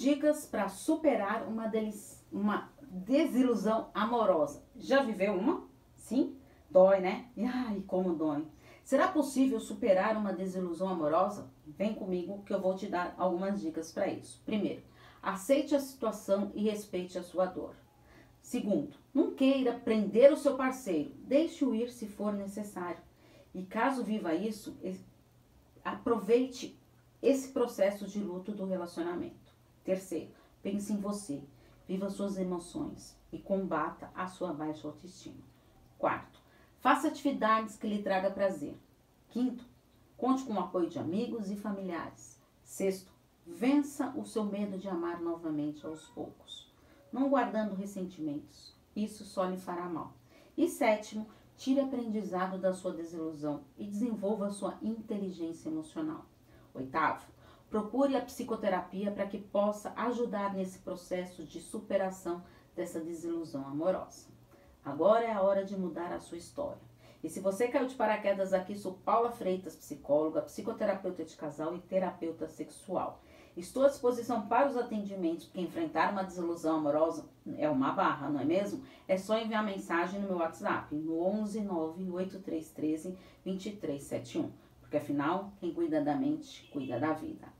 dicas para superar uma, uma desilusão amorosa. Já viveu uma? Sim? Dói, né? E ai, como dói. Será possível superar uma desilusão amorosa? Vem comigo que eu vou te dar algumas dicas para isso. Primeiro, aceite a situação e respeite a sua dor. Segundo, não queira prender o seu parceiro, deixe-o ir se for necessário. E caso viva isso, aproveite esse processo de luto do relacionamento. Terceiro, pense em você, viva suas emoções e combata a sua baixa autoestima. Quarto, faça atividades que lhe traga prazer. Quinto, conte com o apoio de amigos e familiares. Sexto, vença o seu medo de amar novamente aos poucos, não guardando ressentimentos. Isso só lhe fará mal. E sétimo, tire aprendizado da sua desilusão e desenvolva sua inteligência emocional. Oitavo, procure a psicoterapia para que possa ajudar nesse processo de superação dessa desilusão amorosa. Agora é a hora de mudar a sua história. E se você caiu de paraquedas aqui, sou Paula Freitas, psicóloga, psicoterapeuta de casal e terapeuta sexual. Estou à disposição para os atendimentos, porque enfrentar uma desilusão amorosa é uma barra, não é mesmo? É só enviar mensagem no meu WhatsApp, no 11 98313 2371. Porque afinal, quem cuida da mente, cuida da vida.